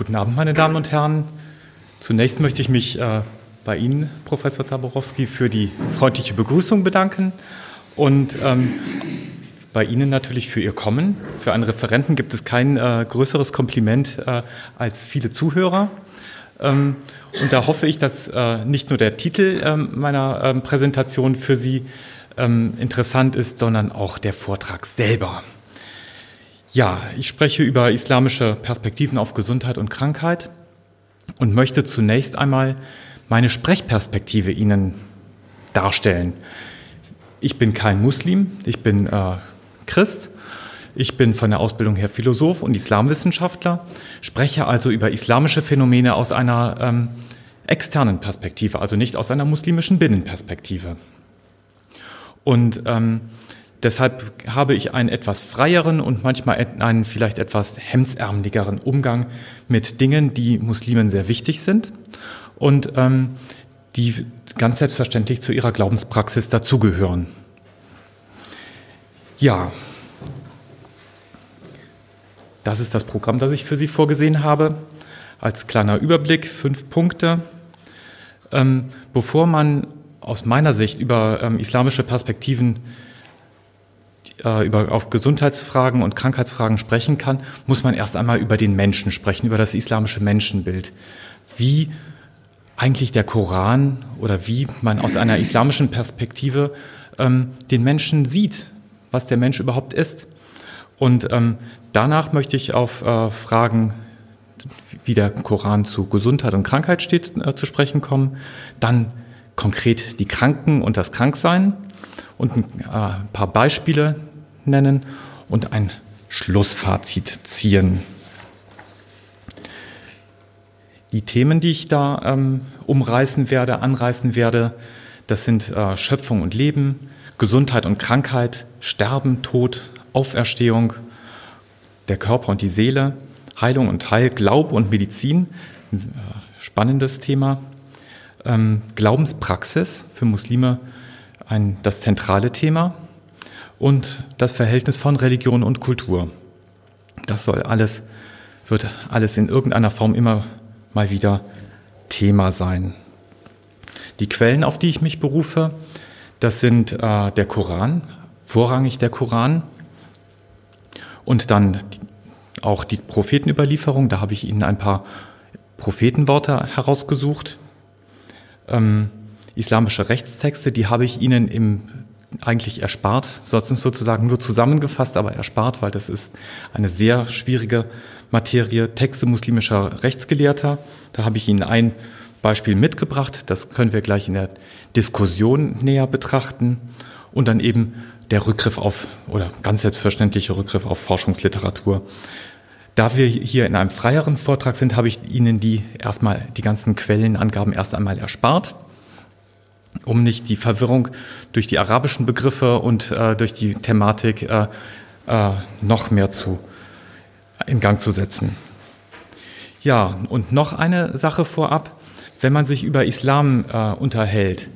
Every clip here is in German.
Guten Abend, meine Damen und Herren. Zunächst möchte ich mich äh, bei Ihnen, Professor Zaborowski, für die freundliche Begrüßung bedanken und ähm, bei Ihnen natürlich für Ihr Kommen. Für einen Referenten gibt es kein äh, größeres Kompliment äh, als viele Zuhörer. Ähm, und da hoffe ich, dass äh, nicht nur der Titel ähm, meiner ähm, Präsentation für Sie ähm, interessant ist, sondern auch der Vortrag selber. Ja, ich spreche über islamische Perspektiven auf Gesundheit und Krankheit und möchte zunächst einmal meine Sprechperspektive Ihnen darstellen. Ich bin kein Muslim, ich bin äh, Christ, ich bin von der Ausbildung her Philosoph und Islamwissenschaftler, spreche also über islamische Phänomene aus einer ähm, externen Perspektive, also nicht aus einer muslimischen Binnenperspektive. Und ähm, deshalb habe ich einen etwas freieren und manchmal einen vielleicht etwas hemsärmeligeren Umgang mit Dingen, die Muslimen sehr wichtig sind und ähm, die ganz selbstverständlich zu ihrer Glaubenspraxis dazugehören. Ja, das ist das Programm, das ich für Sie vorgesehen habe. Als kleiner Überblick, fünf Punkte. Ähm, bevor man aus meiner Sicht über ähm, islamische Perspektiven äh, über, auf Gesundheitsfragen und Krankheitsfragen sprechen kann, muss man erst einmal über den Menschen sprechen, über das islamische Menschenbild. Wie eigentlich der Koran oder wie man aus einer islamischen Perspektive ähm, den Menschen sieht, was der Mensch überhaupt ist. Und ähm, danach möchte ich auf äh, Fragen wie der Koran zu Gesundheit und Krankheit steht, äh, zu sprechen kommen. Dann konkret die Kranken und das Kranksein und ein äh, paar Beispiele nennen und ein Schlussfazit ziehen. Die Themen, die ich da ähm, umreißen werde, anreißen werde, das sind äh, Schöpfung und Leben, Gesundheit und Krankheit, Sterben, Tod, Auferstehung, der Körper und die Seele, Heilung und Heil, Glaub und Medizin, äh, spannendes Thema. Ähm, Glaubenspraxis für Muslime ein, das zentrale Thema und das Verhältnis von Religion und Kultur. Das soll alles, wird alles in irgendeiner Form immer mal wieder Thema sein. Die Quellen, auf die ich mich berufe, das sind äh, der Koran, vorrangig der Koran und dann auch die Prophetenüberlieferung. Da habe ich Ihnen ein paar Prophetenworte herausgesucht, ähm, islamische Rechtstexte, die habe ich Ihnen im eigentlich erspart, sonst sozusagen nur zusammengefasst, aber erspart, weil das ist eine sehr schwierige Materie. Texte muslimischer Rechtsgelehrter, da habe ich Ihnen ein Beispiel mitgebracht, das können wir gleich in der Diskussion näher betrachten. Und dann eben der Rückgriff auf oder ganz selbstverständliche Rückgriff auf Forschungsliteratur. Da wir hier in einem freieren Vortrag sind, habe ich Ihnen die erstmal die ganzen Quellenangaben erst einmal erspart, um nicht die Verwirrung durch die arabischen Begriffe und äh, durch die Thematik äh, äh, noch mehr zu in Gang zu setzen. Ja, und noch eine Sache vorab. Wenn man sich über Islam äh, unterhält,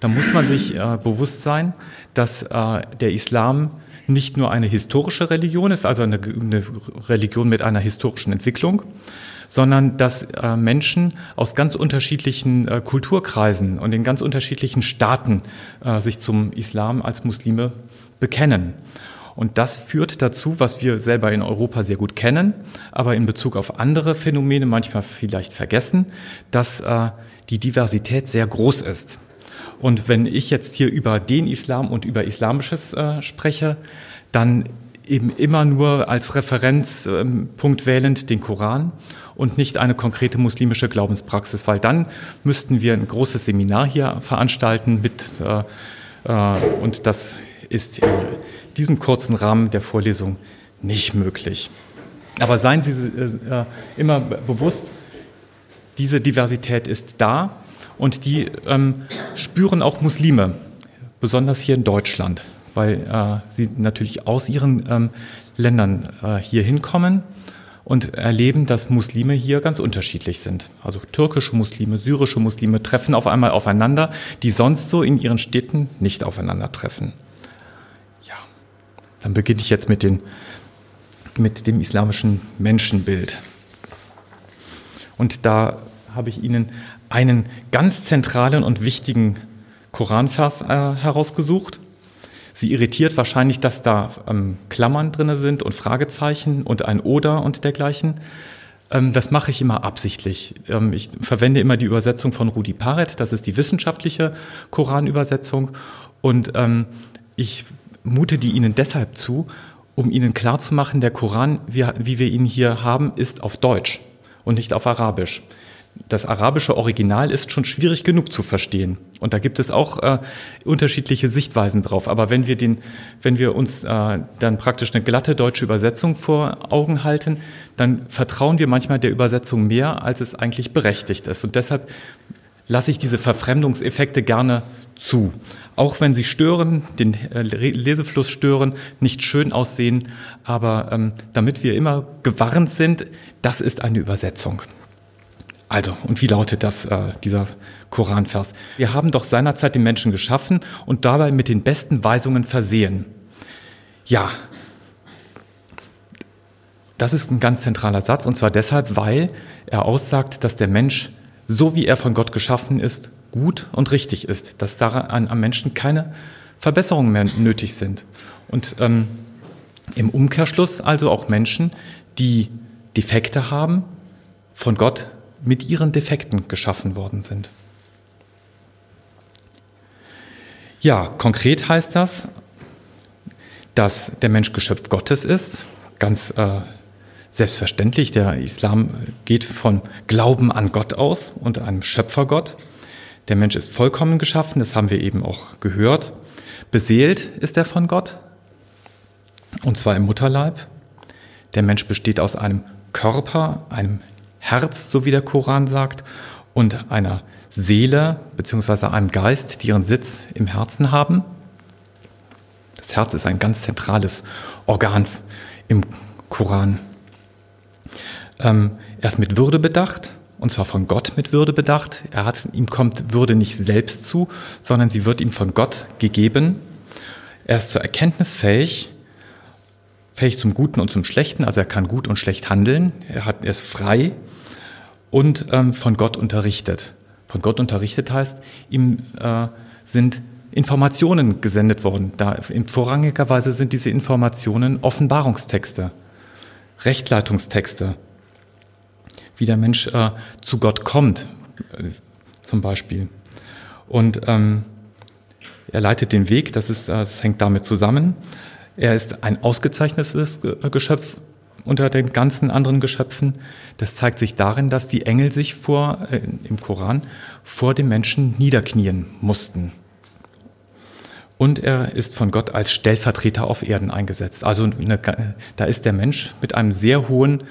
dann muss man sich äh, bewusst sein, dass äh, der Islam nicht nur eine historische Religion ist, also eine, eine Religion mit einer historischen Entwicklung, sondern dass äh, Menschen aus ganz unterschiedlichen äh, Kulturkreisen und in ganz unterschiedlichen Staaten äh, sich zum Islam als Muslime bekennen. Und das führt dazu, was wir selber in Europa sehr gut kennen, aber in Bezug auf andere Phänomene manchmal vielleicht vergessen, dass äh, die Diversität sehr groß ist. Und wenn ich jetzt hier über den Islam und über Islamisches äh, spreche, dann eben immer nur als Referenzpunkt ähm, wählend den Koran und nicht eine konkrete muslimische Glaubenspraxis, weil dann müssten wir ein großes Seminar hier veranstalten mit äh, äh, und das ist in diesem kurzen Rahmen der Vorlesung nicht möglich. Aber seien Sie äh, immer bewusst, diese Diversität ist da und die ähm, spüren auch Muslime, besonders hier in Deutschland, weil äh, sie natürlich aus ihren ähm, Ländern äh, hier hinkommen und erleben, dass Muslime hier ganz unterschiedlich sind. Also türkische Muslime, syrische Muslime treffen auf einmal aufeinander, die sonst so in ihren Städten nicht aufeinandertreffen. Ja, dann beginne ich jetzt mit, den, mit dem islamischen Menschenbild. Und da habe ich Ihnen einen ganz zentralen und wichtigen Koranvers äh, herausgesucht. Sie irritiert wahrscheinlich, dass da ähm, Klammern drin sind und Fragezeichen und ein Oder und dergleichen. Ähm, das mache ich immer absichtlich. Ähm, ich verwende immer die Übersetzung von Rudi Paret, das ist die wissenschaftliche Koranübersetzung. Und ähm, ich mute die Ihnen deshalb zu, um Ihnen klarzumachen, der Koran, wie, wie wir ihn hier haben, ist auf Deutsch und nicht auf Arabisch das arabische Original ist schon schwierig genug zu verstehen. Und da gibt es auch äh, unterschiedliche Sichtweisen drauf. Aber wenn wir, den, wenn wir uns äh, dann praktisch eine glatte deutsche Übersetzung vor Augen halten, dann vertrauen wir manchmal der Übersetzung mehr, als es eigentlich berechtigt ist. Und deshalb lasse ich diese Verfremdungseffekte gerne zu. Auch wenn sie stören, den äh, Lesefluss stören, nicht schön aussehen, aber ähm, damit wir immer gewarnt sind, das ist eine Übersetzung. Also, und wie lautet das, äh, dieser Koranvers? Wir haben doch seinerzeit den Menschen geschaffen und dabei mit den besten Weisungen versehen. Ja, das ist ein ganz zentraler Satz und zwar deshalb, weil er aussagt, dass der Mensch, so wie er von Gott geschaffen ist, gut und richtig ist, dass daran am Menschen keine Verbesserungen mehr nötig sind. Und ähm, im Umkehrschluss also auch Menschen, die Defekte haben, von Gott mit ihren Defekten geschaffen worden sind. Ja, konkret heißt das, dass der Mensch Geschöpf Gottes ist, ganz äh, selbstverständlich. Der Islam geht von Glauben an Gott aus und einem Schöpfergott. Der Mensch ist vollkommen geschaffen, das haben wir eben auch gehört. Beseelt ist er von Gott, und zwar im Mutterleib. Der Mensch besteht aus einem Körper, einem Herz, so wie der Koran sagt, und einer Seele bzw. einem Geist, die ihren Sitz im Herzen haben. Das Herz ist ein ganz zentrales Organ im Koran. Ähm, er ist mit Würde bedacht, und zwar von Gott mit Würde bedacht. Er hat, ihm kommt Würde nicht selbst zu, sondern sie wird ihm von Gott gegeben. Er ist zur Erkenntnis fähig, fähig zum Guten und zum Schlechten, also er kann gut und schlecht handeln, er, hat, er ist frei und ähm, von Gott unterrichtet. Von Gott unterrichtet heißt, ihm äh, sind Informationen gesendet worden. Da, in vorrangiger Weise sind diese Informationen Offenbarungstexte, Rechtleitungstexte, wie der Mensch äh, zu Gott kommt, äh, zum Beispiel. Und ähm, er leitet den Weg, das, ist, das hängt damit zusammen. Er ist ein ausgezeichnetes Geschöpf unter den ganzen anderen Geschöpfen. Das zeigt sich darin, dass die Engel sich vor, äh, im Koran vor dem Menschen niederknien mussten. Und er ist von Gott als Stellvertreter auf Erden eingesetzt. Also eine, da ist der Mensch mit einem sehr hohen,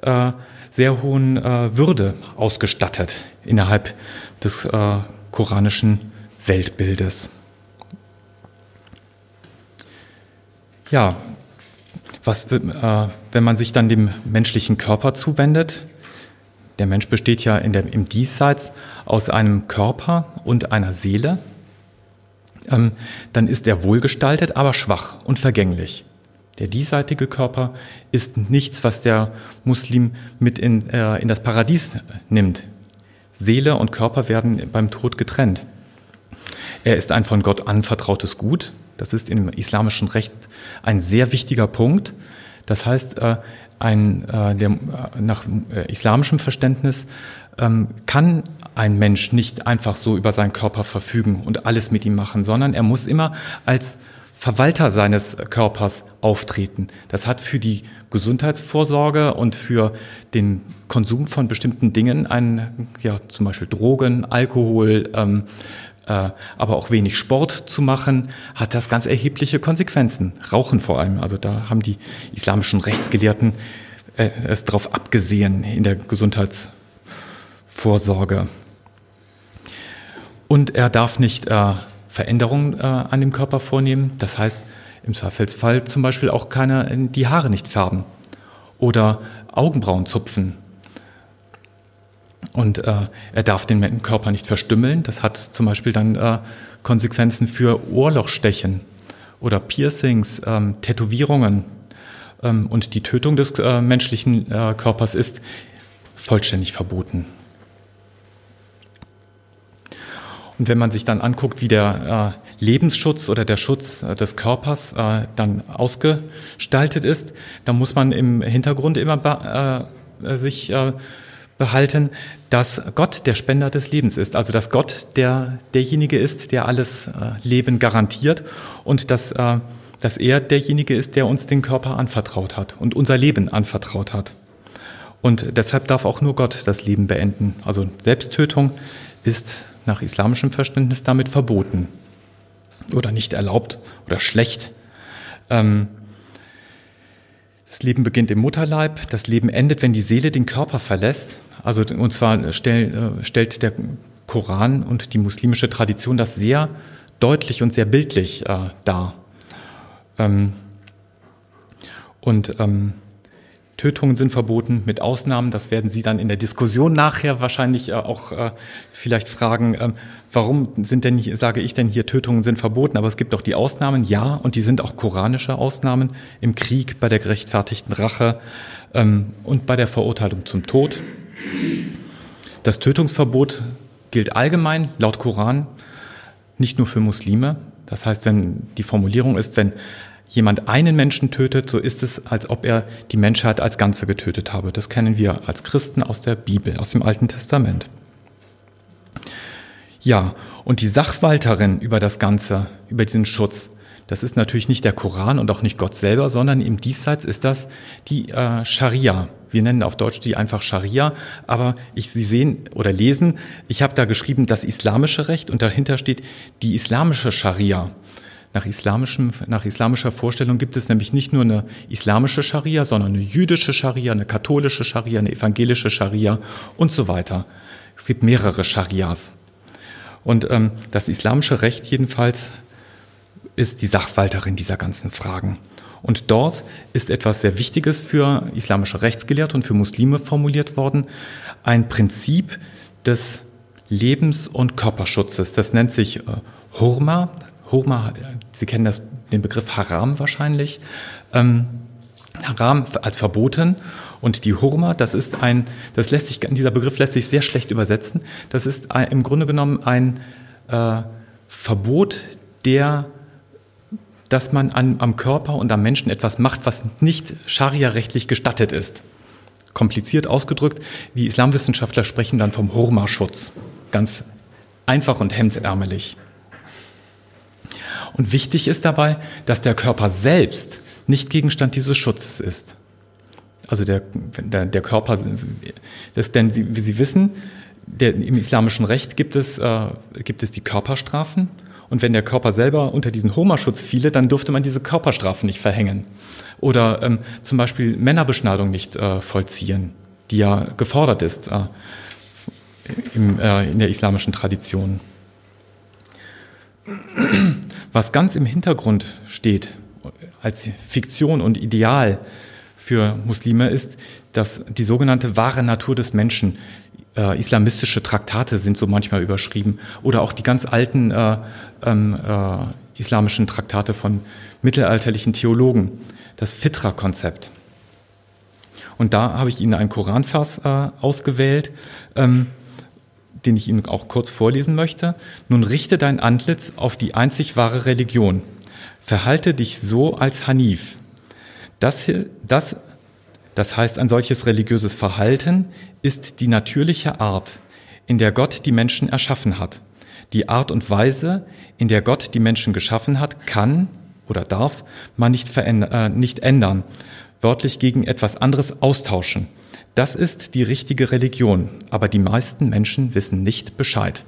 äh, sehr hohen äh, Würde ausgestattet innerhalb des äh, koranischen Weltbildes. Ja, was, äh, wenn man sich dann dem menschlichen Körper zuwendet, der Mensch besteht ja der, im Diesseits aus einem Körper und einer Seele, ähm, dann ist er wohlgestaltet, aber schwach und vergänglich. Der diesseitige Körper ist nichts, was der Muslim mit in, äh, in das Paradies nimmt. Seele und Körper werden beim Tod getrennt. Er ist ein von Gott anvertrautes Gut. Das ist im islamischen Recht ein sehr wichtiger Punkt. Das heißt, äh, ein, äh, der, äh, nach islamischem Verständnis ähm, kann ein Mensch nicht einfach so über seinen Körper verfügen und alles mit ihm machen, sondern er muss immer als Verwalter seines Körpers auftreten. Das hat für die Gesundheitsvorsorge und für den Konsum von bestimmten Dingen einen, ja, zum Beispiel Drogen, Alkohol, ähm, äh, aber auch wenig Sport zu machen, hat das ganz erhebliche Konsequenzen. Rauchen vor allem. Also da haben die islamischen Rechtsgelehrten äh, es darauf abgesehen in der Gesundheitsvorsorge. Und er darf nicht äh, Veränderungen äh, an dem Körper vornehmen. Das heißt, im Zweifelsfall zum Beispiel auch keine, die Haare nicht färben oder Augenbrauen zupfen und äh, er darf den Körper nicht verstümmeln. Das hat zum Beispiel dann äh, Konsequenzen für Ohrlochstechen oder Piercings, ähm, Tätowierungen. Ähm, und die Tötung des äh, menschlichen äh, Körpers ist vollständig verboten. Und wenn man sich dann anguckt, wie der äh, Lebensschutz oder der Schutz äh, des Körpers äh, dann ausgestaltet ist, dann muss man im Hintergrund immer äh, sich äh, behalten, dass Gott der Spender des Lebens ist, also dass Gott der, derjenige ist, der alles äh, Leben garantiert und dass, dass er derjenige ist, der uns den Körper anvertraut hat und unser Leben anvertraut hat. Und deshalb darf auch nur Gott das Leben beenden. Also Selbsttötung ist nach islamischem Verständnis damit verboten oder nicht erlaubt oder schlecht. Ähm, das Leben beginnt im Mutterleib, das Leben endet, wenn die Seele den Körper verlässt. Also und zwar stell, äh, stellt der Koran und die muslimische Tradition das sehr deutlich und sehr bildlich äh, dar. Ähm, und ähm, Tötungen sind verboten mit Ausnahmen. Das werden Sie dann in der Diskussion nachher wahrscheinlich äh, auch äh, vielleicht fragen, ähm, warum sind denn, sage ich denn hier, Tötungen sind verboten, aber es gibt auch die Ausnahmen, ja, und die sind auch koranische Ausnahmen im Krieg, bei der gerechtfertigten Rache ähm, und bei der Verurteilung zum Tod. Das Tötungsverbot gilt allgemein laut Koran, nicht nur für Muslime. Das heißt, wenn die Formulierung ist, wenn jemand einen Menschen tötet, so ist es, als ob er die Menschheit als Ganze getötet habe. Das kennen wir als Christen aus der Bibel, aus dem Alten Testament. Ja, und die Sachwalterin über das Ganze, über diesen Schutz, das ist natürlich nicht der Koran und auch nicht Gott selber, sondern im Diesseits ist das die äh, Scharia. Wir nennen auf Deutsch die einfach Scharia, aber ich, Sie sehen oder lesen, ich habe da geschrieben das islamische Recht und dahinter steht die islamische Scharia. Nach, islamischem, nach islamischer Vorstellung gibt es nämlich nicht nur eine islamische Scharia, sondern eine jüdische Scharia, eine katholische Scharia, eine evangelische Scharia und so weiter. Es gibt mehrere Scharias. Und ähm, das islamische Recht jedenfalls ist die Sachwalterin dieser ganzen Fragen. Und dort ist etwas sehr Wichtiges für islamische Rechtsgelehrte und für Muslime formuliert worden, ein Prinzip des Lebens- und Körperschutzes. Das nennt sich äh, Hurma, Hurma, Sie kennen das, den Begriff Haram wahrscheinlich. Ähm, Haram als verboten und die Hurma, das ist ein, das lässt sich, dieser Begriff lässt sich sehr schlecht übersetzen. Das ist ein, im Grunde genommen ein äh, Verbot der dass man an, am Körper und am Menschen etwas macht, was nicht scharia-rechtlich gestattet ist. Kompliziert ausgedrückt, die Islamwissenschaftler sprechen dann vom Hurma-Schutz. Ganz einfach und hemdsärmelig. Und wichtig ist dabei, dass der Körper selbst nicht Gegenstand dieses Schutzes ist. Also der, der, der Körper, das, denn Sie, wie Sie wissen, der, im islamischen Recht gibt es, äh, gibt es die Körperstrafen. Und wenn der Körper selber unter diesen Homerschutz fiele, dann dürfte man diese Körperstrafen nicht verhängen. Oder ähm, zum Beispiel Männerbeschneidung nicht äh, vollziehen, die ja gefordert ist äh, im, äh, in der islamischen Tradition. Was ganz im Hintergrund steht als Fiktion und Ideal für Muslime ist, dass die sogenannte wahre Natur des Menschen, äh, islamistische Traktate sind so manchmal überschrieben, oder auch die ganz alten äh, ähm, äh, islamischen Traktate von mittelalterlichen Theologen, das Fitra-Konzept. Und da habe ich Ihnen einen Koranvers äh, ausgewählt, ähm, den ich Ihnen auch kurz vorlesen möchte. Nun richte dein Antlitz auf die einzig wahre Religion. Verhalte dich so als Hanif. Das, das, das heißt, ein solches religiöses Verhalten ist die natürliche Art, in der Gott die Menschen erschaffen hat. Die Art und Weise, in der Gott die Menschen geschaffen hat, kann oder darf man nicht, äh, nicht ändern, wörtlich gegen etwas anderes austauschen. Das ist die richtige Religion, aber die meisten Menschen wissen nicht Bescheid.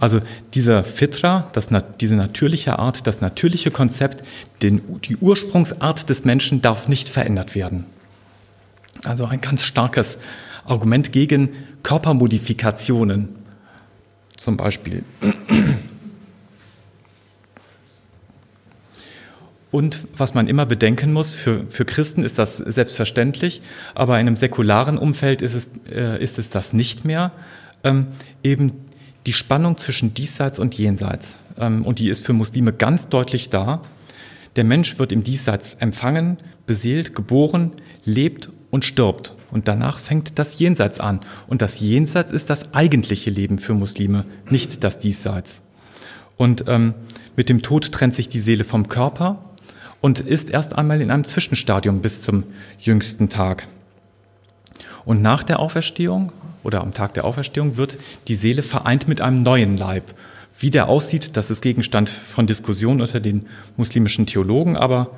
Also dieser Fitra, das, diese natürliche Art, das natürliche Konzept, den, die Ursprungsart des Menschen darf nicht verändert werden. Also ein ganz starkes Argument gegen Körpermodifikationen zum Beispiel. Und was man immer bedenken muss, für, für Christen ist das selbstverständlich, aber in einem säkularen Umfeld ist es, äh, ist es das nicht mehr. Ähm, eben die Spannung zwischen Diesseits und Jenseits. Ähm, und die ist für Muslime ganz deutlich da. Der Mensch wird im Diesseits empfangen, beseelt, geboren, lebt und stirbt. Und danach fängt das Jenseits an. Und das Jenseits ist das eigentliche Leben für Muslime, nicht das Diesseits. Und ähm, mit dem Tod trennt sich die Seele vom Körper und ist erst einmal in einem Zwischenstadium bis zum jüngsten Tag. Und nach der Auferstehung oder am Tag der Auferstehung wird die Seele vereint mit einem neuen Leib. Wie der aussieht, das ist Gegenstand von Diskussion unter den muslimischen Theologen, aber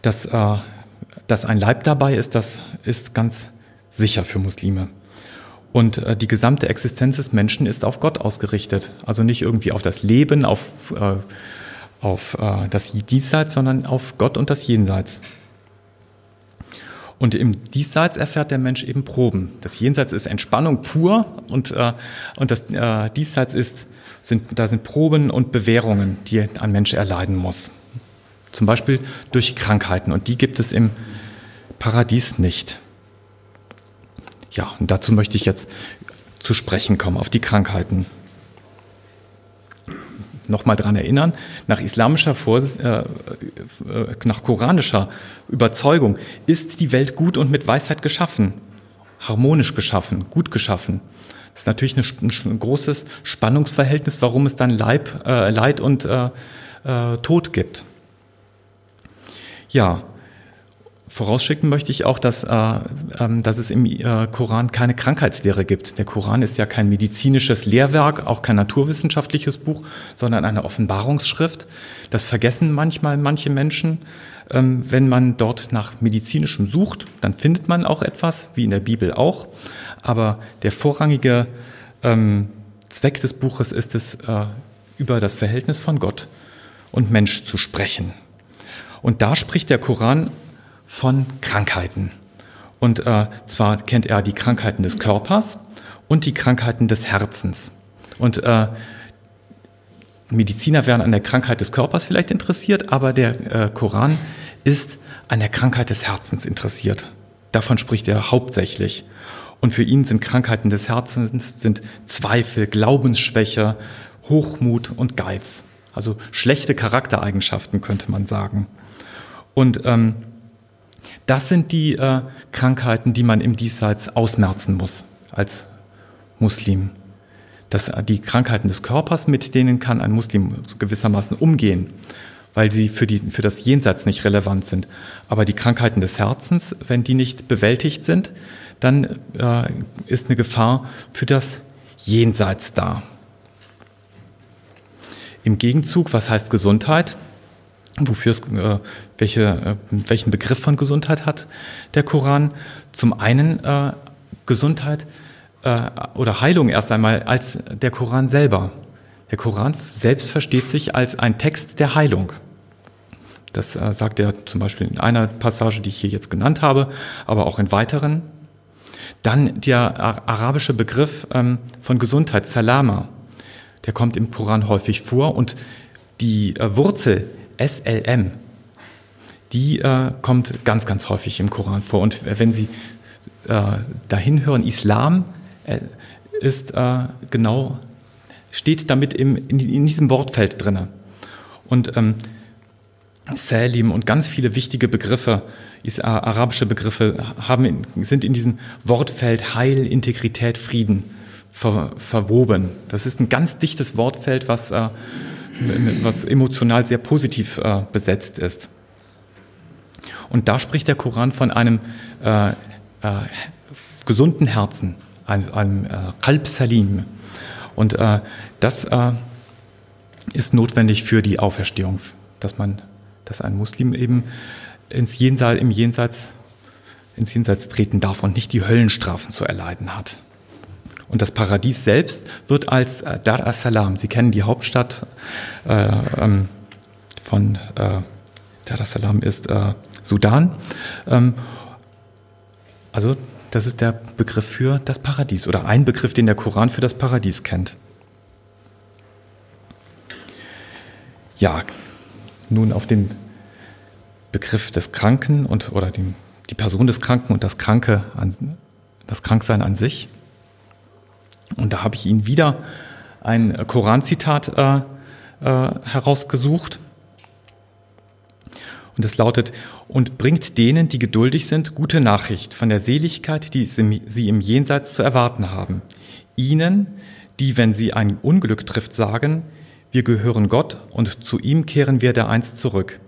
dass, äh, dass ein Leib dabei ist, das ist ganz sicher für Muslime. Und äh, die gesamte Existenz des Menschen ist auf Gott ausgerichtet. Also nicht irgendwie auf das Leben, auf, äh, auf äh, das Diesseits, sondern auf Gott und das Jenseits. Und im Diesseits erfährt der Mensch eben Proben. Das Jenseits ist Entspannung pur und, äh, und das äh, Diesseits ist, sind, da sind Proben und Bewährungen, die ein Mensch erleiden muss. Zum Beispiel durch Krankheiten und die gibt es im Paradies nicht. Ja, und dazu möchte ich jetzt zu sprechen kommen, auf die Krankheiten. Nochmal daran erinnern, nach islamischer, Vors äh, äh, nach koranischer Überzeugung ist die Welt gut und mit Weisheit geschaffen, harmonisch geschaffen, gut geschaffen. Das ist natürlich ein, ein großes Spannungsverhältnis, warum es dann Leib, äh, Leid und äh, äh Tod gibt. Ja, Vorausschicken möchte ich auch, dass, äh, äh, dass es im äh, Koran keine Krankheitslehre gibt. Der Koran ist ja kein medizinisches Lehrwerk, auch kein naturwissenschaftliches Buch, sondern eine Offenbarungsschrift. Das vergessen manchmal manche Menschen. Ähm, wenn man dort nach medizinischem sucht, dann findet man auch etwas, wie in der Bibel auch. Aber der vorrangige ähm, Zweck des Buches ist es, äh, über das Verhältnis von Gott und Mensch zu sprechen. Und da spricht der Koran von Krankheiten. Und äh, zwar kennt er die Krankheiten des Körpers und die Krankheiten des Herzens. Und äh, Mediziner wären an der Krankheit des Körpers vielleicht interessiert, aber der äh, Koran ist an der Krankheit des Herzens interessiert. Davon spricht er hauptsächlich. Und für ihn sind Krankheiten des Herzens sind Zweifel, Glaubensschwäche, Hochmut und Geiz. Also schlechte Charaktereigenschaften könnte man sagen. Und ähm, das sind die äh, Krankheiten, die man im Diesseits ausmerzen muss als Muslim. Das, äh, die Krankheiten des Körpers, mit denen kann ein Muslim gewissermaßen umgehen, weil sie für, die, für das Jenseits nicht relevant sind. Aber die Krankheiten des Herzens, wenn die nicht bewältigt sind, dann äh, ist eine Gefahr für das Jenseits da. Im Gegenzug, was heißt Gesundheit? Wofür es, äh, welche, äh, welchen Begriff von Gesundheit hat der Koran. Zum einen äh, Gesundheit äh, oder Heilung erst einmal als der Koran selber. Der Koran selbst versteht sich als ein Text der Heilung. Das äh, sagt er zum Beispiel in einer Passage, die ich hier jetzt genannt habe, aber auch in weiteren. Dann der arabische Begriff ähm, von Gesundheit, Salama, der kommt im Koran häufig vor und die äh, Wurzel SLM, die äh, kommt ganz, ganz häufig im Koran vor. Und wenn Sie äh, dahin hören, Islam äh, ist äh, genau, steht damit im, in, in diesem Wortfeld drin. Und ähm, Salim und ganz viele wichtige Begriffe, äh, arabische Begriffe, haben in, sind in diesem Wortfeld Heil, Integrität, Frieden ver, verwoben. Das ist ein ganz dichtes Wortfeld, was äh, was emotional sehr positiv äh, besetzt ist. Und da spricht der Koran von einem äh, äh, gesunden Herzen, einem, äh, Qalb Salim. Und äh, das äh, ist notwendig für die Auferstehung, dass man, dass ein Muslim eben ins Jenseits, im Jenseits, ins Jenseits treten darf und nicht die Höllenstrafen zu erleiden hat. Und das Paradies selbst wird als äh, Dar as-Salam, Sie kennen die Hauptstadt äh, ähm, von äh, Dar as-Salam ist äh, Sudan. Ähm, also das ist der Begriff für das Paradies oder ein Begriff, den der Koran für das Paradies kennt. Ja, nun auf den Begriff des Kranken und oder die, die Person des Kranken und das Kranke an, das Kranksein an sich. Und da habe ich Ihnen wieder ein Koranzitat äh, äh, herausgesucht. Und es lautet, und bringt denen, die geduldig sind, gute Nachricht von der Seligkeit, die sie im Jenseits zu erwarten haben. Ihnen, die, wenn sie ein Unglück trifft, sagen, wir gehören Gott und zu ihm kehren wir dereinst zurück.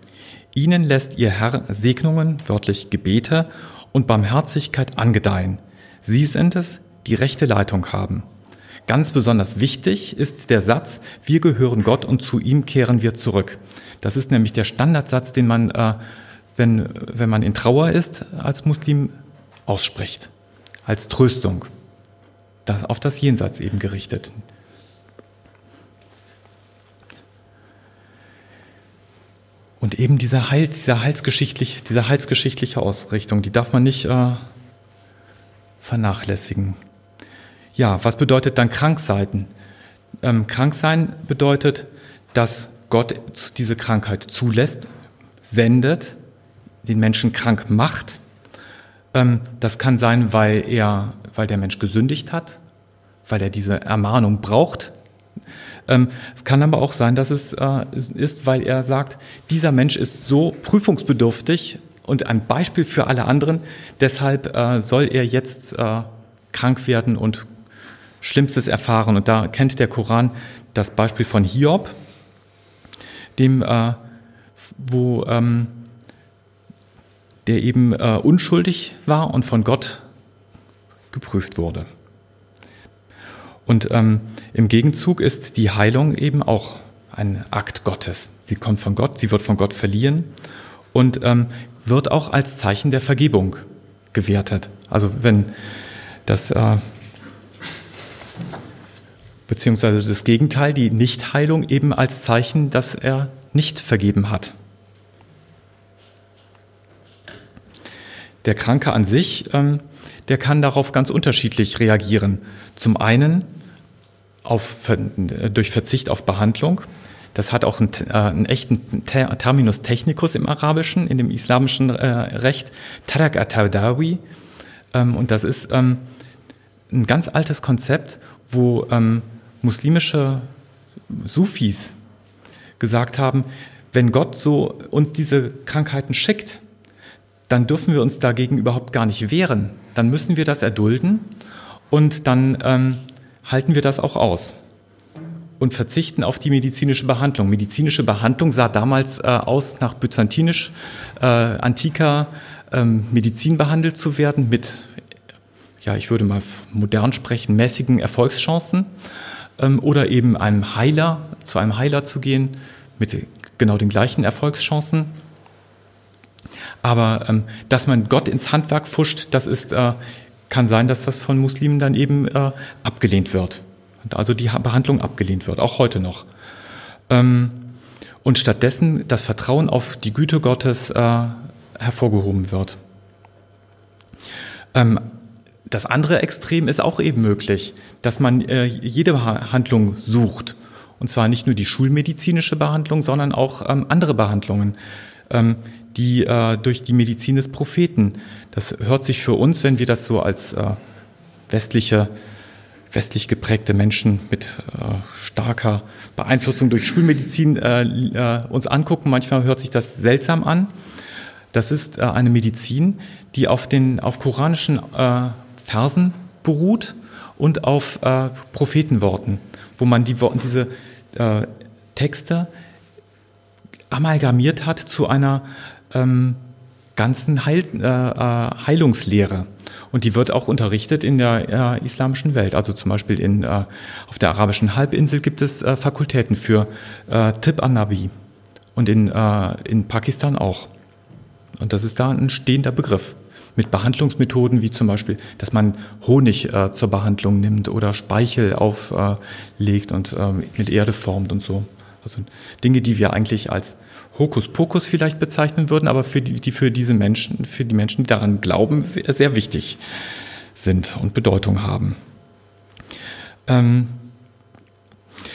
Ihnen lässt ihr Herr Segnungen, wörtlich Gebete und Barmherzigkeit angedeihen. Sie sind es, die rechte Leitung haben. Ganz besonders wichtig ist der Satz, wir gehören Gott und zu ihm kehren wir zurück. Das ist nämlich der Standardsatz, den man, äh, wenn, wenn man in Trauer ist, als Muslim ausspricht, als Tröstung, das, auf das Jenseits eben gerichtet. Und eben diese, Heils, diese, heilsgeschichtlich, diese heilsgeschichtliche Ausrichtung, die darf man nicht äh, vernachlässigen. Ja, was bedeutet dann Kranksein? Ähm, Kranksein bedeutet, dass Gott diese Krankheit zulässt, sendet, den Menschen krank macht. Ähm, das kann sein, weil er, weil der Mensch gesündigt hat, weil er diese Ermahnung braucht, ähm, es kann aber auch sein, dass es äh, ist, weil er sagt, dieser Mensch ist so prüfungsbedürftig und ein Beispiel für alle anderen, deshalb äh, soll er jetzt äh, krank werden und Schlimmstes erfahren. Und da kennt der Koran das Beispiel von Hiob, dem, wo ähm, der eben unschuldig war und von Gott geprüft wurde. Und ähm, im Gegenzug ist die Heilung eben auch ein Akt Gottes. Sie kommt von Gott, sie wird von Gott verliehen und ähm, wird auch als Zeichen der Vergebung gewertet. Also wenn das äh, beziehungsweise das Gegenteil, die Nichtheilung eben als Zeichen, dass er nicht vergeben hat. Der Kranke an sich ähm, der kann darauf ganz unterschiedlich reagieren. Zum einen auf, durch Verzicht auf Behandlung. Das hat auch einen, äh, einen echten Terminus technicus im Arabischen, in dem islamischen äh, Recht, Tarak at-Tawdawi. Ähm, und das ist ähm, ein ganz altes Konzept, wo ähm, muslimische Sufis gesagt haben, wenn Gott so uns diese Krankheiten schickt, dann dürfen wir uns dagegen überhaupt gar nicht wehren dann müssen wir das erdulden und dann ähm, halten wir das auch aus und verzichten auf die medizinische Behandlung. Medizinische Behandlung sah damals äh, aus, nach byzantinisch, äh, antiker ähm, Medizin behandelt zu werden mit, ja, ich würde mal modern sprechen, mäßigen Erfolgschancen oder eben einem Heiler, zu einem Heiler zu gehen mit genau den gleichen Erfolgschancen aber ähm, dass man Gott ins Handwerk fuscht, das ist, äh, kann sein, dass das von Muslimen dann eben äh, abgelehnt wird. Also die Behandlung abgelehnt wird, auch heute noch. Ähm, und stattdessen das Vertrauen auf die Güte Gottes äh, hervorgehoben wird. Das andere Extrem ist auch eben möglich, dass man äh, jede Handlung sucht. Und zwar nicht nur die schulmedizinische Behandlung, sondern auch ähm, andere Behandlungen. Ähm, die äh, durch die Medizin des Propheten. Das hört sich für uns, wenn wir das so als äh, westliche, westlich geprägte Menschen mit äh, starker Beeinflussung durch Schulmedizin äh, äh, uns angucken, manchmal hört sich das seltsam an. Das ist äh, eine Medizin, die auf den auf koranischen äh, Versen beruht und auf äh, Prophetenworten, wo man die, diese äh, Texte amalgamiert hat zu einer ähm, ganzen Heil, äh, äh, Heilungslehre. Und die wird auch unterrichtet in der äh, islamischen Welt. Also zum Beispiel in, äh, auf der arabischen Halbinsel gibt es äh, Fakultäten für äh, Tib an-Nabi und in, äh, in Pakistan auch. Und das ist da ein stehender Begriff mit Behandlungsmethoden wie zum Beispiel, dass man Honig äh, zur Behandlung nimmt oder Speichel auflegt äh, und äh, mit Erde formt und so. Also Dinge, die wir eigentlich als Hokuspokus vielleicht bezeichnen würden, aber für die, die für diese Menschen, für die Menschen, die daran glauben, sehr wichtig sind und Bedeutung haben. Ähm,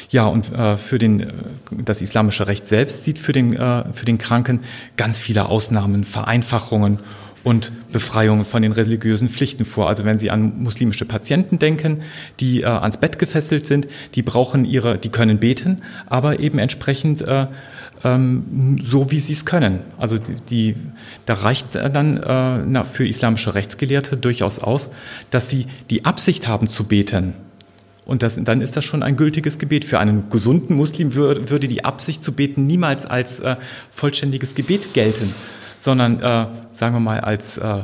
ja, und äh, für den, das islamische Recht selbst sieht für den, äh, für den Kranken ganz viele Ausnahmen, Vereinfachungen und Befreiung von den religiösen Pflichten vor. Also wenn Sie an muslimische Patienten denken, die äh, ans Bett gefesselt sind, die brauchen ihre, die können beten, aber eben entsprechend äh, ähm, so, wie sie es können. Also die, die da reicht dann äh, na, für islamische Rechtsgelehrte durchaus aus, dass sie die Absicht haben zu beten. Und das, dann ist das schon ein gültiges Gebet. Für einen gesunden Muslim würde, würde die Absicht zu beten niemals als äh, vollständiges Gebet gelten, sondern, äh, sagen wir mal, als äh,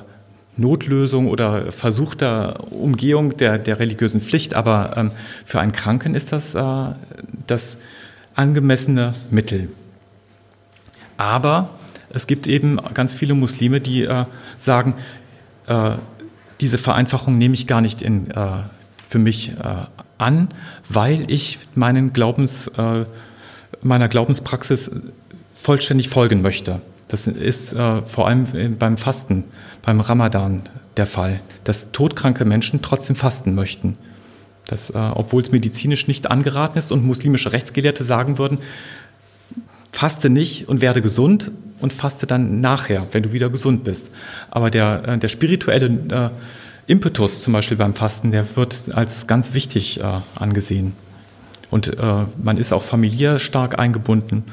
Notlösung oder versuchter Umgehung der, der religiösen Pflicht. Aber ähm, für einen Kranken ist das äh, das angemessene Mittel. Aber es gibt eben ganz viele Muslime, die äh, sagen, äh, diese Vereinfachung nehme ich gar nicht in, äh, für mich an, weil ich meinen Glaubens, meiner Glaubenspraxis vollständig folgen möchte. Das ist äh, vor allem beim Fasten, beim Ramadan der Fall, dass todkranke Menschen trotzdem fasten möchten. Das, obwohl es medizinisch nicht angeraten ist und muslimische Rechtsgelehrte sagen würden, faste nicht und werde gesund und faste dann nachher, wenn du wieder gesund bist. Aber der, äh, der spirituelle äh, Impetus zum Beispiel beim Fasten, der wird als ganz wichtig äh, angesehen. Und äh, man ist auch familiär stark eingebunden.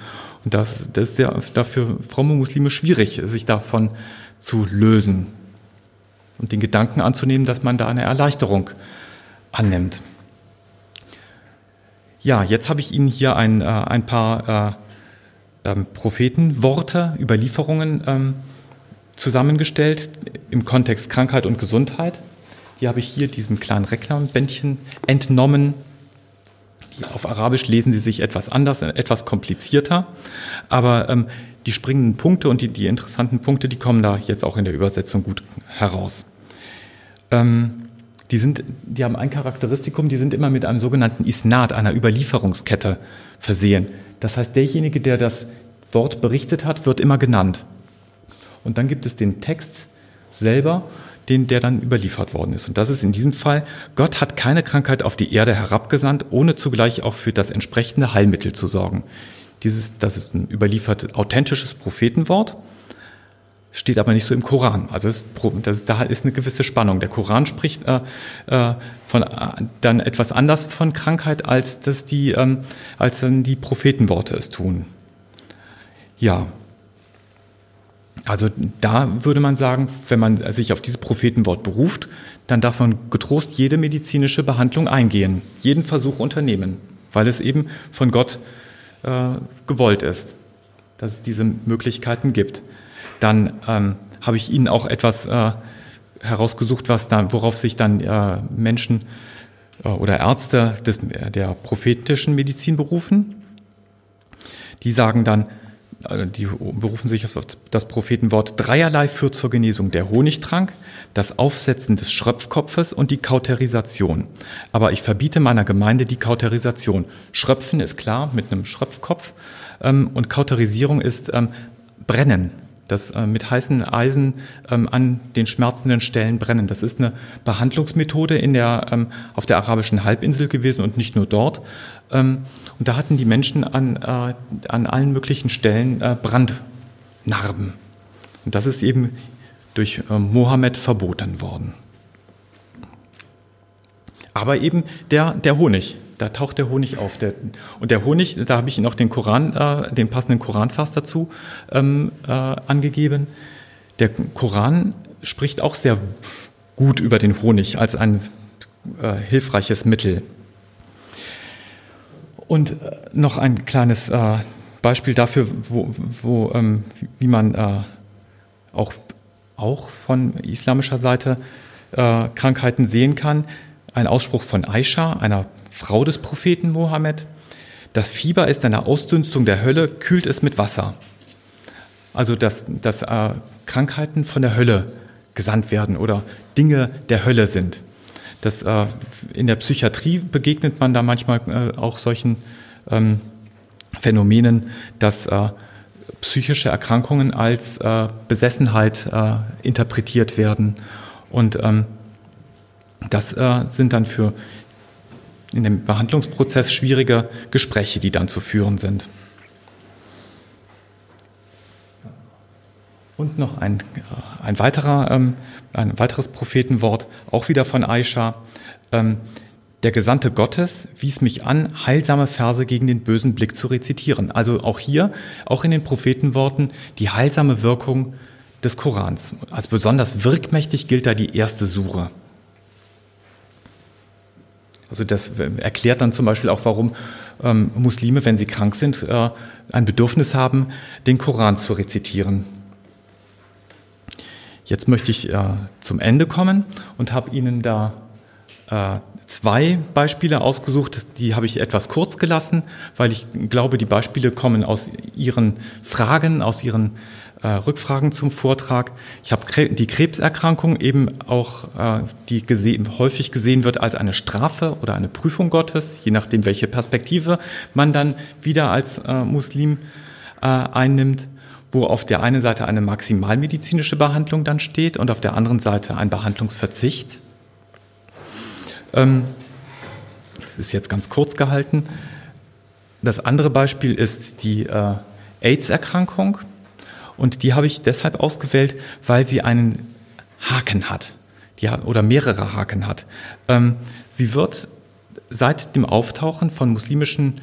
Und das, das ist ja dafür fromme Muslime schwierig, sich davon zu lösen und den Gedanken anzunehmen, dass man da eine Erleichterung annimmt. Ja, jetzt habe ich Ihnen hier ein, äh, ein paar äh, ähm, Prophetenworte, Überlieferungen ähm, zusammengestellt im Kontext Krankheit und Gesundheit. Die habe ich hier diesem kleinen Reklambändchen entnommen. Auf Arabisch lesen sie sich etwas anders, etwas komplizierter, aber ähm, die springenden Punkte und die, die, interessanten Punkte, die kommen da jetzt auch in der Übersetzung gut heraus. Ähm, die, sind, die haben ein Charakteristikum, die sind immer mit einem sogenannten Isnad, einer Überlieferungskette versehen. Das heißt, derjenige, der das Wort berichtet hat, wird immer genannt. Und dann gibt es den Text selber, den, der dann überliefert worden ist. Und das ist in diesem Fall, Gott hat keine Krankheit auf die Erde herabgesandt, ohne zugleich auch für das entsprechende Heilmittel zu sorgen. Dieses, das ist ein überliefert authentisches Prophetenwort, steht aber nicht so im Koran. Also es, das, da ist eine gewisse Spannung. Der Koran spricht äh, äh, von, äh, dann etwas anders von Krankheit, als, das die, ähm, als dann die Prophetenworte es tun. Ja. Also da würde man sagen, wenn man sich auf dieses Prophetenwort beruft, dann darf man getrost jede medizinische Behandlung eingehen, jeden Versuch unternehmen, weil es eben von Gott äh, gewollt ist, dass es diese Möglichkeiten gibt. Dann ähm, habe ich Ihnen auch etwas äh, herausgesucht, was dann, worauf sich dann äh, Menschen äh, oder Ärzte des, der prophetischen Medizin berufen. Die sagen dann, also die berufen sich auf das Prophetenwort, dreierlei führt zur Genesung der Honigtrank, das Aufsetzen des Schröpfkopfes und die Kauterisation. Aber ich verbiete meiner Gemeinde die Kauterisation. Schröpfen ist klar mit einem Schröpfkopf ähm, und Kauterisierung ist ähm, Brennen. Das äh, mit heißen Eisen ähm, an den schmerzenden Stellen brennen. Das ist eine Behandlungsmethode in der, ähm, auf der arabischen Halbinsel gewesen und nicht nur dort. Ähm, und da hatten die Menschen an, äh, an allen möglichen Stellen äh, Brandnarben. Und das ist eben durch äh, Mohammed verboten worden. Aber eben der, der Honig, da taucht der Honig auf. Der, und der Honig, da habe ich Ihnen auch den Koran, äh, den passenden Koranvers dazu ähm, äh, angegeben. Der Koran spricht auch sehr gut über den Honig als ein äh, hilfreiches Mittel. Und äh, noch ein kleines äh, Beispiel dafür, wo, wo ähm, wie man äh, auch, auch von islamischer Seite äh, Krankheiten sehen kann. Ein Ausspruch von Aisha, einer Frau des Propheten Mohammed. Das Fieber ist eine Ausdünstung der Hölle, kühlt es mit Wasser. Also dass, dass äh, Krankheiten von der Hölle gesandt werden oder Dinge der Hölle sind. Das, äh, in der Psychiatrie begegnet man da manchmal äh, auch solchen ähm, Phänomenen, dass äh, psychische Erkrankungen als äh, Besessenheit äh, interpretiert werden. Und ähm, das äh, sind dann für in dem Behandlungsprozess schwierige Gespräche, die dann zu führen sind. Und noch ein, äh, ein, weiterer, ähm, ein weiteres Prophetenwort, auch wieder von Aisha. Ähm, der Gesandte Gottes wies mich an, heilsame Verse gegen den bösen Blick zu rezitieren. Also auch hier, auch in den Prophetenworten, die heilsame Wirkung des Korans. Als besonders wirkmächtig gilt da die erste Sure. Also das erklärt dann zum Beispiel auch, warum ähm, Muslime, wenn sie krank sind, äh, ein Bedürfnis haben, den Koran zu rezitieren. Jetzt möchte ich äh, zum Ende kommen und habe Ihnen da äh, zwei Beispiele ausgesucht. Die habe ich etwas kurz gelassen, weil ich glaube, die Beispiele kommen aus Ihren Fragen, aus Ihren äh, Rückfragen zum Vortrag. Ich habe die Krebserkrankung eben auch, äh, die gesehen, häufig gesehen wird als eine Strafe oder eine Prüfung Gottes, je nachdem, welche Perspektive man dann wieder als äh, Muslim äh, einnimmt wo auf der einen Seite eine maximalmedizinische Behandlung dann steht und auf der anderen Seite ein Behandlungsverzicht. Ähm, das ist jetzt ganz kurz gehalten. Das andere Beispiel ist die äh, AIDS-Erkrankung. Und die habe ich deshalb ausgewählt, weil sie einen Haken hat. Die, oder mehrere Haken hat. Ähm, sie wird seit dem Auftauchen von muslimischen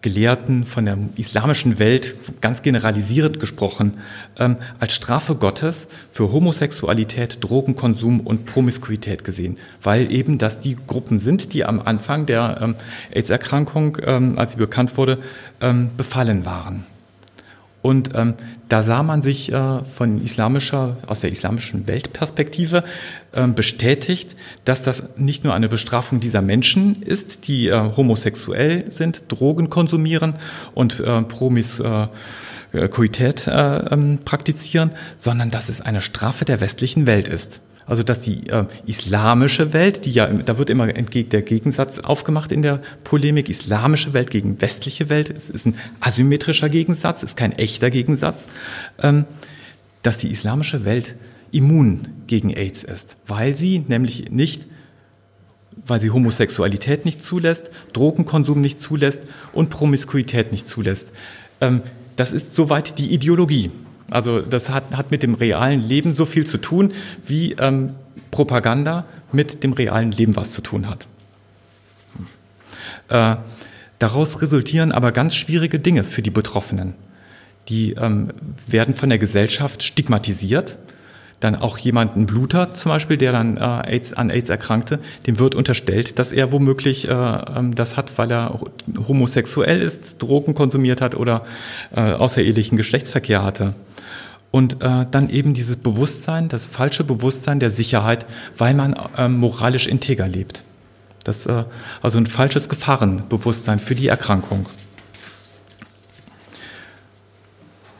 Gelehrten von der islamischen Welt, ganz generalisierend gesprochen, ähm, als Strafe Gottes für Homosexualität, Drogenkonsum und Promiskuität gesehen, weil eben das die Gruppen sind, die am Anfang der ähm, AIDS-Erkrankung, ähm, als sie bekannt wurde, ähm, befallen waren. Und ähm, da sah man sich äh, von islamischer, aus der islamischen Weltperspektive äh, bestätigt, dass das nicht nur eine Bestrafung dieser Menschen ist, die äh, homosexuell sind, Drogen konsumieren und äh, Promiskuität äh, ähm, praktizieren, sondern dass es eine Strafe der westlichen Welt ist. Also dass die äh, islamische Welt, die ja, da wird immer entgegen der Gegensatz aufgemacht in der Polemik, islamische Welt gegen westliche Welt, es ist ein asymmetrischer Gegensatz, ist kein echter Gegensatz, ähm, dass die islamische Welt immun gegen AIDS ist, weil sie nämlich nicht weil sie Homosexualität nicht zulässt, Drogenkonsum nicht zulässt und Promiskuität nicht zulässt. Ähm, das ist soweit die Ideologie. Also das hat, hat mit dem realen Leben so viel zu tun, wie ähm, Propaganda mit dem realen Leben was zu tun hat. Äh, daraus resultieren aber ganz schwierige Dinge für die Betroffenen. Die ähm, werden von der Gesellschaft stigmatisiert. Dann auch jemand, ein Bluter zum Beispiel, der dann äh, AIDS, an AIDS erkrankte, dem wird unterstellt, dass er womöglich äh, ähm, das hat, weil er homosexuell ist, Drogen konsumiert hat oder äh, außerehelichen Geschlechtsverkehr hatte und äh, dann eben dieses Bewusstsein, das falsche Bewusstsein der Sicherheit, weil man äh, moralisch integer lebt. Das, äh, also ein falsches Gefahrenbewusstsein für die Erkrankung.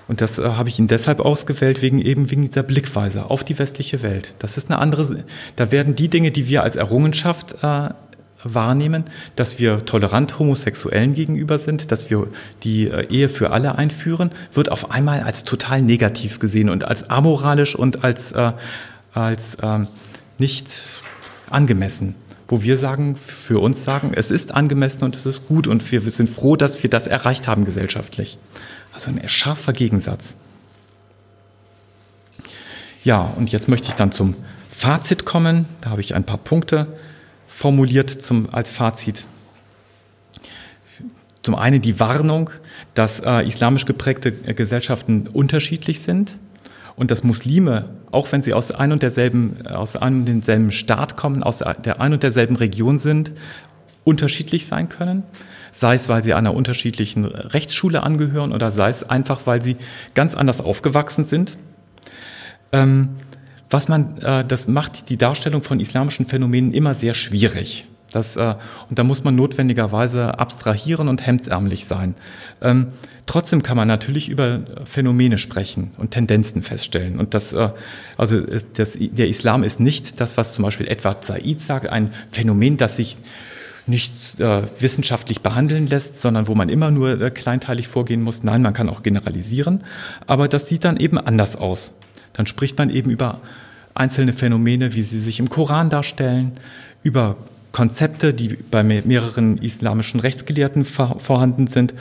Und das äh, habe ich ihn deshalb ausgewählt, wegen eben wegen dieser Blickweise auf die westliche Welt. Das ist eine andere, da werden die Dinge, die wir als Errungenschaft äh, wahrnehmen, dass wir tolerant Homosexuellen gegenüber sind, dass wir die äh, Ehe für alle einführen, wird auf einmal als total negativ gesehen und als amoralisch und als, äh, als äh, nicht angemessen. Wo wir sagen, für uns sagen, es ist angemessen und es ist gut und wir, wir sind froh, dass wir das erreicht haben gesellschaftlich. Also ein scharfer Gegensatz. Ja, und jetzt möchte ich dann zum Fazit kommen. Da habe ich ein paar Punkte formuliert zum, als Fazit. Zum einen die Warnung, dass äh, islamisch geprägte Gesellschaften unterschiedlich sind und dass Muslime, auch wenn sie aus einem und derselben, aus einem und denselben Staat kommen, aus der ein und derselben Region sind, unterschiedlich sein können. Sei es, weil sie einer unterschiedlichen Rechtsschule angehören oder sei es einfach, weil sie ganz anders aufgewachsen sind. Ähm, was man, äh, das macht die Darstellung von islamischen Phänomenen immer sehr schwierig. Das, äh, und da muss man notwendigerweise abstrahieren und hemdsärmlich sein. Ähm, trotzdem kann man natürlich über Phänomene sprechen und Tendenzen feststellen. Und das, äh, also das, der Islam ist nicht das, was zum Beispiel Edward Said sagt, ein Phänomen, das sich nicht äh, wissenschaftlich behandeln lässt, sondern wo man immer nur äh, kleinteilig vorgehen muss. Nein, man kann auch generalisieren, aber das sieht dann eben anders aus. Dann spricht man eben über einzelne Phänomene, wie sie sich im Koran darstellen, über Konzepte, die bei mehreren islamischen Rechtsgelehrten vorhanden sind.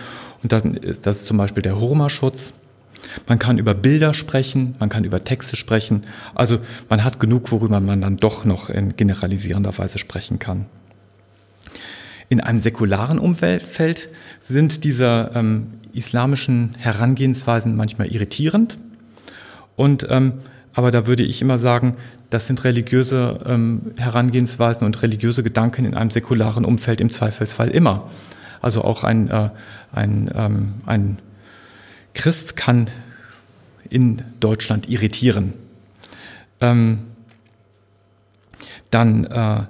Und dann ist das zum Beispiel der Hurma-Schutz. Man kann über Bilder sprechen, man kann über Texte sprechen. Also man hat genug, worüber man dann doch noch in generalisierender Weise sprechen kann. In einem säkularen Umfeld sind diese ähm, islamischen Herangehensweisen manchmal irritierend. Und, ähm, aber da würde ich immer sagen, das sind religiöse ähm, Herangehensweisen und religiöse Gedanken in einem säkularen Umfeld im Zweifelsfall immer. Also auch ein, äh, ein, ähm, ein Christ kann in Deutschland irritieren. Ähm, dann äh,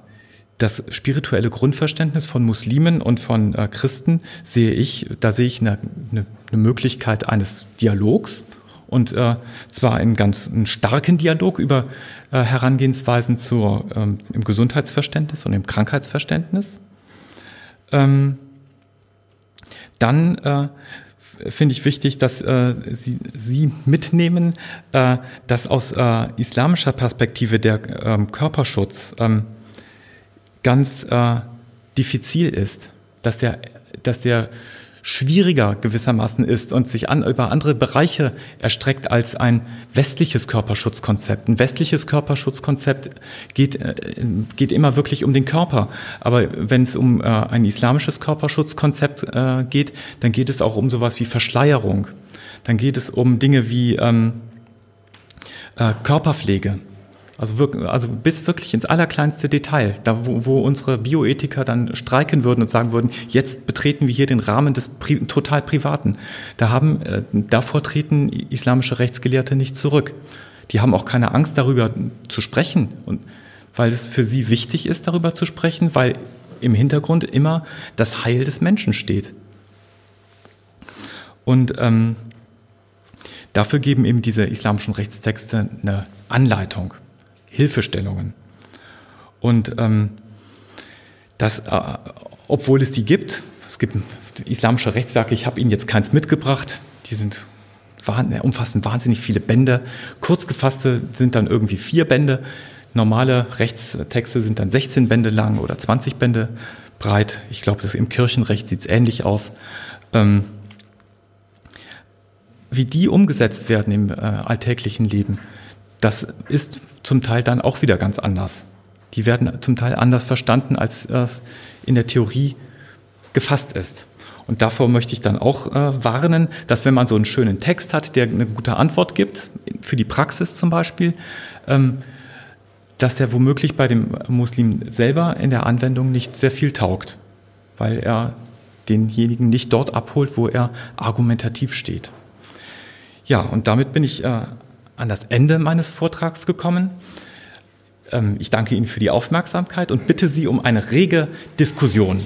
das spirituelle Grundverständnis von Muslimen und von äh, Christen sehe ich, da sehe ich eine, eine, eine Möglichkeit eines Dialogs und äh, zwar einen ganz einen starken Dialog über äh, Herangehensweisen zur, ähm, im Gesundheitsverständnis und im Krankheitsverständnis. Ähm, dann äh, finde ich wichtig, dass äh, Sie, Sie mitnehmen, äh, dass aus äh, islamischer Perspektive der ähm, Körperschutz ähm, ganz äh, diffizil ist, dass der, dass der schwieriger gewissermaßen ist und sich an, über andere Bereiche erstreckt als ein westliches Körperschutzkonzept. Ein westliches Körperschutzkonzept geht, äh, geht immer wirklich um den Körper. Aber wenn es um äh, ein islamisches Körperschutzkonzept äh, geht, dann geht es auch um sowas wie Verschleierung. Dann geht es um Dinge wie ähm, äh, Körperpflege. Also, also bis wirklich ins allerkleinste Detail, da wo, wo unsere Bioethiker dann streiken würden und sagen würden, jetzt betreten wir hier den Rahmen des Pri total Privaten. Da haben, äh, davor treten islamische Rechtsgelehrte nicht zurück. Die haben auch keine Angst darüber zu sprechen und weil es für sie wichtig ist, darüber zu sprechen, weil im Hintergrund immer das Heil des Menschen steht. Und ähm, dafür geben eben diese islamischen Rechtstexte eine Anleitung. Hilfestellungen. Und ähm, das, äh, obwohl es die gibt, es gibt islamische Rechtswerke, ich habe Ihnen jetzt keins mitgebracht, die sind umfassen wahnsinnig viele Bände. Kurz gefasste sind dann irgendwie vier Bände. Normale Rechtstexte sind dann 16 Bände lang oder 20 Bände breit. Ich glaube, im Kirchenrecht sieht es ähnlich aus. Ähm, wie die umgesetzt werden im äh, alltäglichen Leben, das ist zum Teil dann auch wieder ganz anders. Die werden zum Teil anders verstanden, als es in der Theorie gefasst ist. Und davor möchte ich dann auch äh, warnen, dass wenn man so einen schönen Text hat, der eine gute Antwort gibt, für die Praxis zum Beispiel, ähm, dass der womöglich bei dem Muslim selber in der Anwendung nicht sehr viel taugt, weil er denjenigen nicht dort abholt, wo er argumentativ steht. Ja, und damit bin ich äh, an das Ende meines Vortrags gekommen. Ähm, ich danke Ihnen für die Aufmerksamkeit und bitte Sie um eine rege Diskussion.